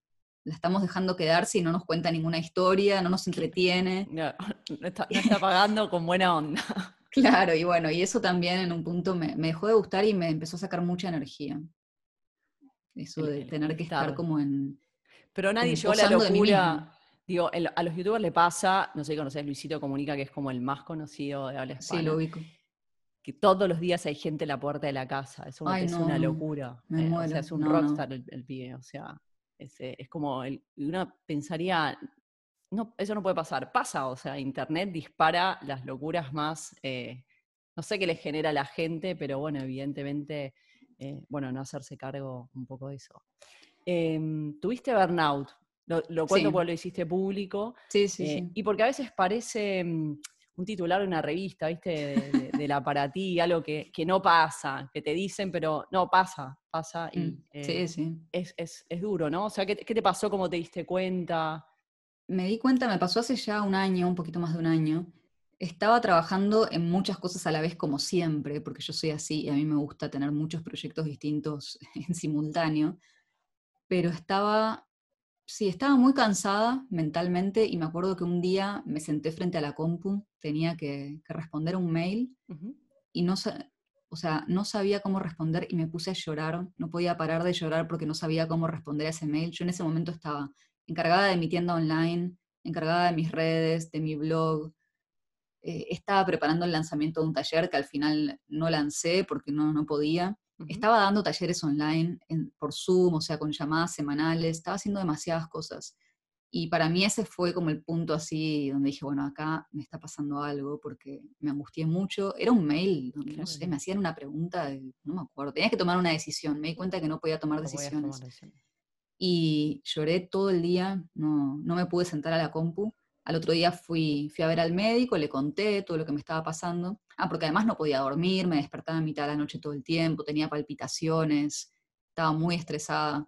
La estamos dejando quedar si no nos cuenta ninguna historia, no nos entretiene. No, [LAUGHS] está, [LAUGHS] pagando con buena onda. Claro, y bueno, y eso también en un punto me, dejó de gustar y me empezó a sacar mucha energía. Eso de tener que estar como en... Pero nadie llegó a la locura Digo, a los youtubers le pasa, no sé si conocés Luisito Comunica, que es como el más conocido de habla hispana. Sí, lo ubico. Que todos los días hay gente en la puerta de la casa. Eso es una locura. Eh, o sea, es un rockstar el, el, pibe. O sea, es, eh, es como, el, uno pensaría, no, eso no puede pasar. Pasa, o sea, Internet dispara las locuras más, eh, no sé qué le genera a la gente, pero bueno, evidentemente, bueno, no hacerse cargo un poco de eso. Em, tuviste burnout, lo, lo cuento porque lo hiciste público. Sí, sí, eh, Y porque a veces parece mm, un titular de una revista, ¿viste? De, la para ti, algo que, no pasa, que te dicen, pero no pasa, pasa. Y, mm, sí, eh, sí. Es, duro, ¿no? O sea, ¿qué, te pasó? ¿Cómo te diste cuenta? Me di cuenta, me pasó hace ya un año, un poquito más de un año. Estaba trabajando en muchas cosas a la vez como siempre, porque yo soy así y a mí me gusta tener muchos proyectos distintos [LAUGHS] en simultáneo, pero estaba sí, estaba muy cansada mentalmente y me acuerdo que un día me senté frente a la compu, tenía que, responder un mail y no, o sea, no sabía cómo responder y me puse a llorar, no podía parar de llorar porque no sabía cómo responder a ese mail. Yo en ese momento estaba encargada de mi tienda online, encargada de mis redes, de mi blog. Eh, estaba preparando el lanzamiento de un taller que al final no lancé porque no, no podía. Estaba dando talleres online por Zoom, o sea, con llamadas semanales, estaba haciendo demasiadas cosas. Y para mí ese fue como el punto así donde dije, bueno, acá me está pasando algo porque me angustié mucho. Era un mail donde, no sé, me hacían una pregunta, no me acuerdo, tenía que tomar una decisión, me di cuenta que no podía tomar decisiones. y lloré todo el día, no, no me pude sentar a la compu. Al otro día fui, fui a ver al médico, le conté todo lo que me estaba pasando. Ah, porque además no podía dormir, me despertaba a mitad de la noche todo el tiempo, tenía palpitaciones, estaba muy estresada.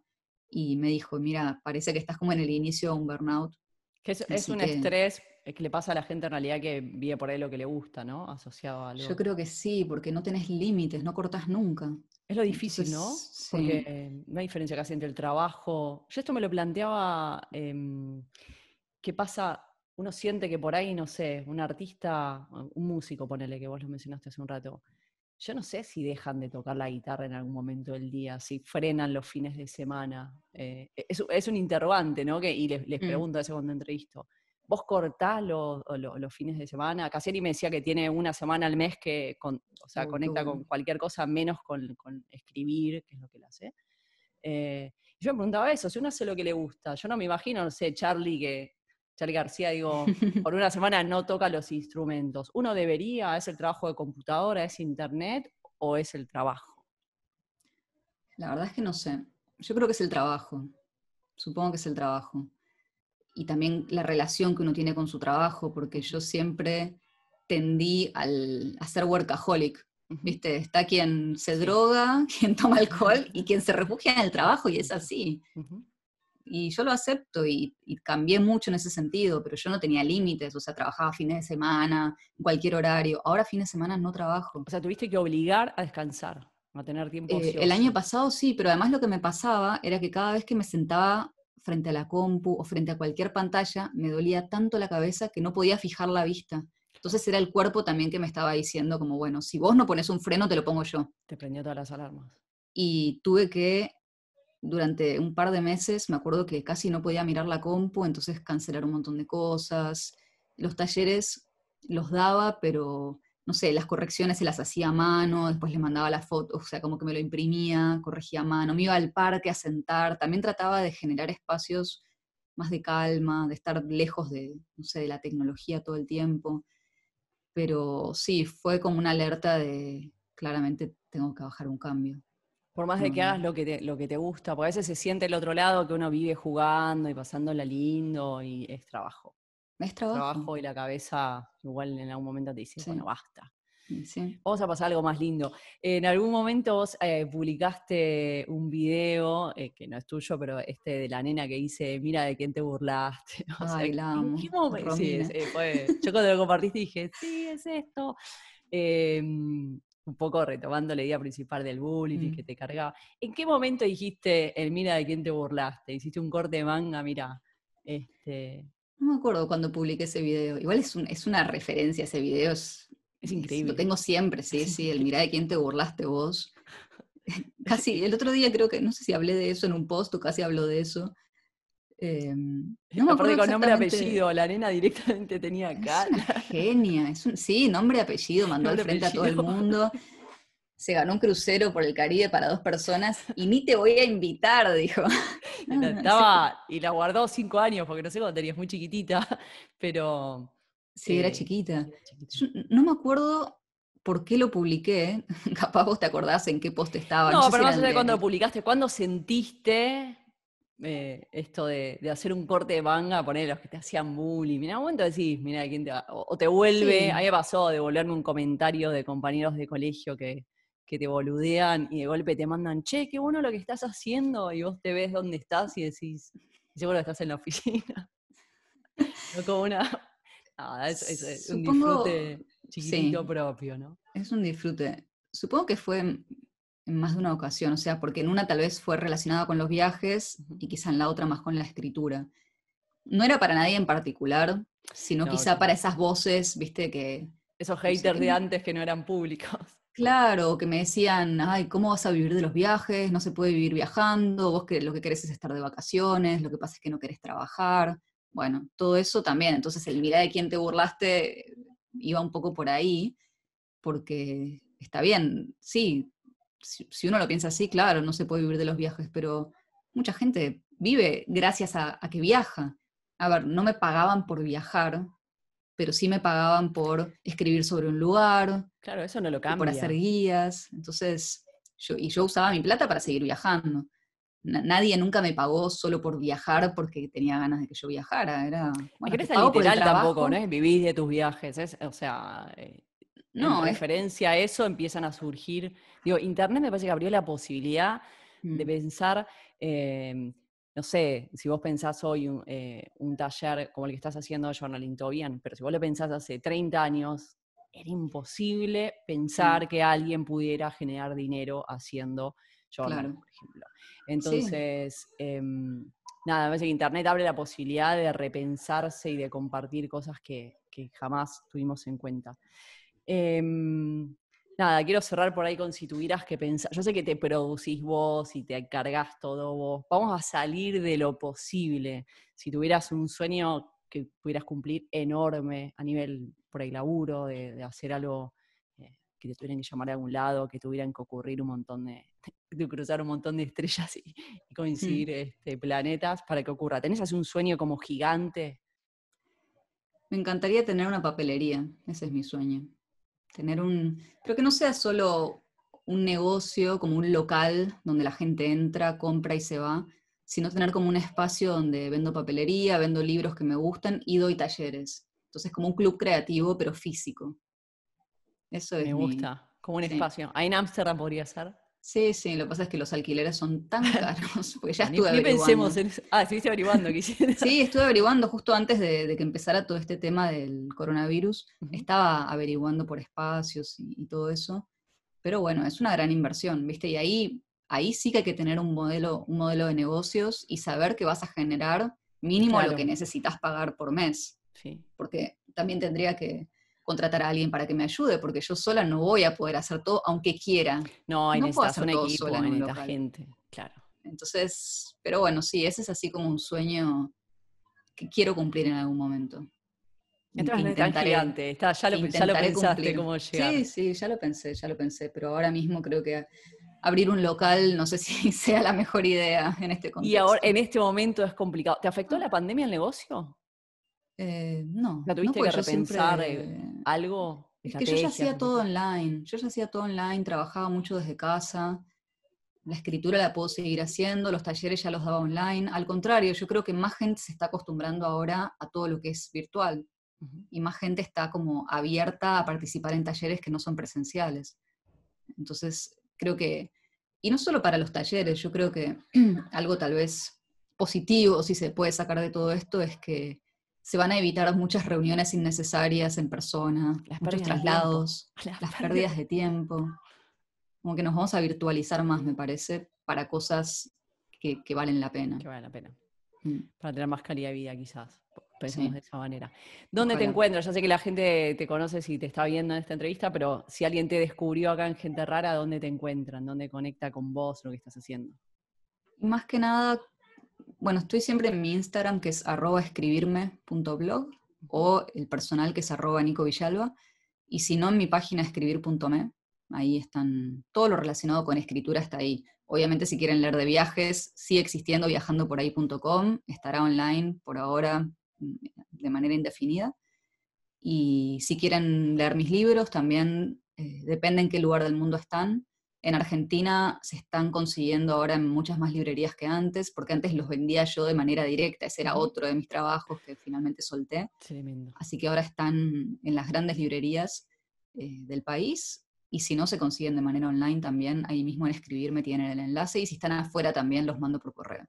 Y me dijo, mira, parece que estás como en el inicio de un burnout. Que es, un estrés que le pasa a la gente en realidad que vive por ahí lo que le gusta, ¿no? Asociado a algo. Yo creo que sí, porque no tenés límites, no cortas nunca. Es lo difícil, ¿no? Porque no hay diferencia casi entre el trabajo. Yo esto me lo planteaba, eh, ¿qué pasa? Uno siente que por ahí, no sé, un artista, un músico, ponele que vos lo mencionaste hace un rato, yo no sé si dejan de tocar la guitarra en algún momento del día, si frenan los fines de semana. Eh, es, un interrogante, ¿no? Que, y les, les mm. pregunto a ese cuando entrevisto. ¿Vos cortás los fines de semana? Casieri me decía que tiene una semana al mes que o sea, conecta con cualquier cosa menos con, escribir, que es lo que él hace. Eh, yo me preguntaba eso, si uno hace lo que le gusta, yo no me imagino, no sé, Charlie que Charlie García, digo, [LAUGHS] por una semana no toca los instrumentos. ¿Uno debería? ¿Es el trabajo de computadora? ¿Es internet? ¿O es el trabajo? La verdad es que no sé. Yo creo que es el trabajo. Supongo que es el trabajo. Y también la relación que uno tiene con su trabajo, porque yo siempre tendí al, a ser workaholic. ¿Viste? Está quien se droga, [LAUGHS] quien toma alcohol [LAUGHS] y quien se refugia en el trabajo, y es así y yo lo acepto y, cambié mucho en ese sentido, pero yo no tenía límites, o sea, trabajaba fines de semana, cualquier horario. Ahora fines de semana no trabajo. O sea, tuviste que obligar a descansar, a tener tiempo. Eh, el año pasado sí, pero además lo que me pasaba era que cada vez que me sentaba frente a la compu o frente a cualquier pantalla, me dolía tanto la cabeza que no podía fijar la vista. Entonces era el cuerpo también que me estaba diciendo como, bueno, si vos no pones un freno, te lo pongo yo. Te prendió todas las alarmas. Y tuve que, durante un par de meses, me acuerdo que casi no podía mirar la compu, entonces cancelar un montón de cosas. Los talleres los daba, pero no sé, las correcciones se las hacía a mano, después le mandaba la foto, o sea, como que me lo imprimía, corregía a mano, me iba al parque a sentar, también trataba de generar espacios más de calma, de estar lejos de, no sé, de la tecnología todo el tiempo. Pero sí, fue como una alerta de, claramente tengo que bajar un cambio. Por más de que hagas lo que, te, lo que te gusta, porque a veces se siente el otro lado que uno vive jugando y pasándola lindo y es trabajo. Es trabajo. y la cabeza igual en algún momento te dice, bueno, basta. Vamos a pasar algo más lindo. En algún momento vos eh, publicaste un video, eh, que no es tuyo, pero este de la nena que dice, mira de quién te burlaste. [LAUGHS] Ay, la amo. Sí, fue, yo cuando lo compartiste dije, sí, es esto. Un poco retomando la idea principal del bullying mm. que te cargaba. ¿En qué momento dijiste el mira de quién te burlaste? Hiciste un corte de manga, mira, este, no me acuerdo cuando publiqué ese video. Igual es, es una referencia ese video. Es, increíble. Lo tengo siempre, sí, [LAUGHS] sí. El mirá de quién te burlaste vos. [LAUGHS] casi, el otro día creo que, no sé si hablé de eso en un post o casi hablo de eso. Eh, no me acuerdo con nombre y apellido, la nena directamente tenía [LAUGHS] acá. genia, es un, sí, nombre y apellido, [LAUGHS] mandó al frente a todo el mundo se ganó un crucero por el Caribe para dos personas y ni te voy a invitar, dijo. [LAUGHS] Estaba, y la guardó cinco años, porque no sé cuándo tenías, muy chiquitita, pero... Sí, era, eh, chiquita. no me acuerdo por qué lo publiqué, capaz vos te acordás en qué post estaba. No, pero más allá de cuando lo publicaste, ¿cuándo sentiste eh, esto de, hacer un corte de manga, poner los que te hacían bullying. Mira, un momento decís, mira, ¿quién te va? O, te vuelve, a mí me pasó de volverme un comentario de compañeros de colegio que, que te boludean y de golpe te mandan, che, qué bueno lo que estás haciendo, y vos te ves dónde estás y decís, seguro estás en la oficina. [LAUGHS] no como una. [LAUGHS] Nada, es, un disfrute chiquitito propio, ¿no? Es un disfrute. Supongo que fue en, más de una ocasión, o sea, porque en una tal vez fue relacionada con los viajes y quizá en la otra más con la escritura. No era para nadie en particular, sino quizá para esas voces, viste, que... Esos haters de antes que no eran públicos. [LAUGHS] Claro, que me decían, ay, ¿cómo vas a vivir de los viajes? No se puede vivir viajando, vos que lo que querés es estar de vacaciones, lo que pasa es que no querés trabajar. Bueno, todo eso también. Entonces el mirá de quién te burlaste iba un poco por ahí, porque está bien, sí, si, uno lo piensa así, claro, no se puede vivir de los viajes, pero mucha gente vive gracias a que viaja. A ver, no me pagaban por viajar, pero sí me pagaban por escribir sobre un lugar. Claro, eso no lo cambia. Por hacer guías. Entonces, yo, y yo usaba mi plata para seguir viajando. nadie nunca me pagó solo por viajar porque tenía ganas de que yo viajara. Era, bueno, es literal tampoco, ¿no? Vivís de tus viajes. o sea, eh, no, en referencia a eso empiezan a surgir. Digo, Internet me parece que abrió la posibilidad de mm. pensar. Eh, no sé, si vos pensás hoy eh, un, taller como el que estás haciendo Journaling, todo bien, pero si vos lo pensás hace 30 años, era imposible pensar que alguien pudiera generar dinero haciendo journaling, por ejemplo. Entonces, em, nada, me parece que Internet abre la posibilidad de repensarse y de compartir cosas que, jamás tuvimos en cuenta. Em, nada, quiero cerrar por ahí con si tuvieras que pensar, yo sé que te producís vos y te cargas todo vos, vamos a salir de lo posible, si tuvieras un sueño que pudieras cumplir enorme a nivel por ahí laburo, de, hacer algo eh, que te tuvieran que llamar a algún lado, que tuvieran que ocurrir un montón de, [LAUGHS] de cruzar un montón de estrellas y, mm. coincidir este, planetas para que ocurra. ¿Tenés así un sueño como gigante? Me encantaría tener una papelería, ese es mi sueño. Tener un, pero que no sea solo un negocio, como un local donde la gente entra, compra y se va, sino tener como un espacio donde vendo papelería, vendo libros que me gustan y doy talleres. Entonces, como un club creativo, pero físico. Eso es. Me gusta, como un espacio. Ahí en Ámsterdam podría ser. Sí, sí, lo que pasa es que los alquileres son tan [LAUGHS] caros, porque ya estuve ni, averiguando. pensemos en eso. Ah, estuviste averiguando, quisiera. Sí, estuve averiguando justo antes de, que empezara todo este tema del coronavirus. Estaba averiguando por espacios y, todo eso. Pero bueno, es una gran inversión, ¿viste? Y ahí, ahí sí que hay que tener un modelo, un modelo de negocios y saber que vas a generar mínimo lo que necesitas pagar por mes. Sí. Porque también tendría que contratar a alguien para que me ayude, porque yo sola no voy a poder hacer todo, aunque quiera. No, hay no necesitas un equipo, en gente, claro. Entonces, pero bueno, sí, ese es así como un sueño que quiero cumplir en algún momento. Entras en gigante, Está, ya, lo, ya lo pensaste cómo llegar. Sí, sí, ya lo pensé, ya lo pensé, pero ahora mismo creo que abrir un local no sé [LAUGHS] si sea la mejor idea en este contexto. Y ahora, en este momento es complicado. ¿Te afectó la pandemia el negocio? Eh, no. ¿La tuviste que repensar algo? Es que yo ya hacía todo online, yo ya hacía todo online, trabajaba mucho desde casa, la escritura la puedo seguir haciendo, los talleres ya los daba online. Al contrario, yo creo que más gente se está acostumbrando ahora a todo lo que es virtual y más gente está como abierta a participar en talleres que no son presenciales. Entonces, creo que, y no solo para los talleres, yo creo que [CLEARS THROAT] algo tal vez positivo, si se puede sacar de todo esto, es que se van a evitar muchas reuniones innecesarias en persona, muchos traslados, [LAUGHS] las, pérdidas de tiempo. Como que nos vamos a virtualizar más, me parece, para cosas que, valen la pena. Que valen la pena. Mm. Para tener más calidad de vida, quizás. Pensemos de esa manera. ¿Dónde te encuentras? Ya sé que la gente te conoce si te está viendo en esta entrevista, pero si alguien te descubrió acá en Gente Rara, ¿dónde te encuentran? ¿Dónde conecta con vos lo que estás haciendo? Más que nada, bueno, estoy siempre en mi Instagram, que es arroba escribirme.blog, o el personal, que es arroba Nico Villalba, y si no, en mi página escribir.me, ahí están, todo lo relacionado con escritura está ahí. Obviamente si quieren leer de viajes, sigue existiendo viajandoporahí.com, estará online por ahora de manera indefinida. Y si quieren leer mis libros, también eh, depende en qué lugar del mundo están. En Argentina se están consiguiendo ahora en muchas más librerías que antes, porque antes los vendía yo de manera directa, ese era otro de mis trabajos que finalmente solté. Así que ahora están en las grandes librerías eh, del país y si no se consiguen de manera online también, ahí mismo en escribirme tienen el enlace y si están afuera también los mando por correo.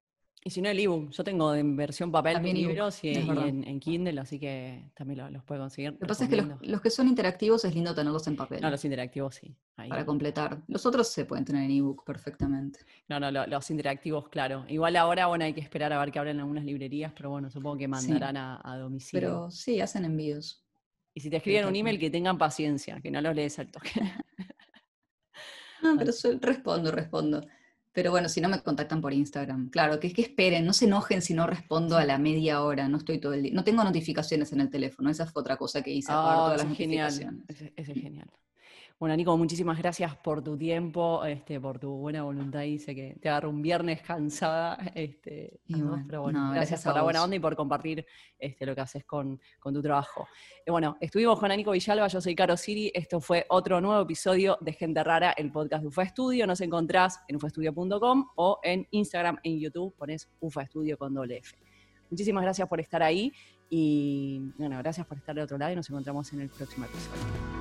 Y si no, el ebook. Yo tengo en versión papel mis libros y, en, Kindle, así que también los, puedo conseguir. Lo que pasa es que los, que son interactivos es lindo tenerlos en papel. No, los interactivos sí. Para completar. Los otros se pueden tener en ebook perfectamente. No, no, los interactivos, claro. Igual ahora, bueno, hay que esperar a ver que abren algunas librerías, pero bueno, supongo que mandarán a, domicilio. Pero sí, hacen envíos. Y si te escriben un email, que tengan paciencia, que no los lees al toque. no, [LAUGHS] [LAUGHS] pero respondo, respondo. Pero bueno, si no me contactan por Instagram. Claro, que es que esperen, no se enojen si no respondo a la media hora, no estoy todo el día. No tengo notificaciones en el teléfono, esa fue otra cosa que hice. Ah, es genial. Ese, es genial. Bueno, Nico, muchísimas gracias por tu tiempo, este, por tu buena voluntad. Dice que te agarro un viernes cansada. Este, pero bueno, gracias, por la buena onda y por compartir este, lo que haces con, tu trabajo. Y bueno, estuvimos con Nico Villalba, yo soy Caro Siri. Esto fue otro nuevo episodio de Gente Rara, el podcast de UFA Estudio. Nos encontrás en ufaestudio.com o en Instagram, en YouTube, pones UFA Estudio con doble F. Muchísimas gracias por estar ahí y bueno, gracias por estar de otro lado y nos encontramos en el próximo episodio.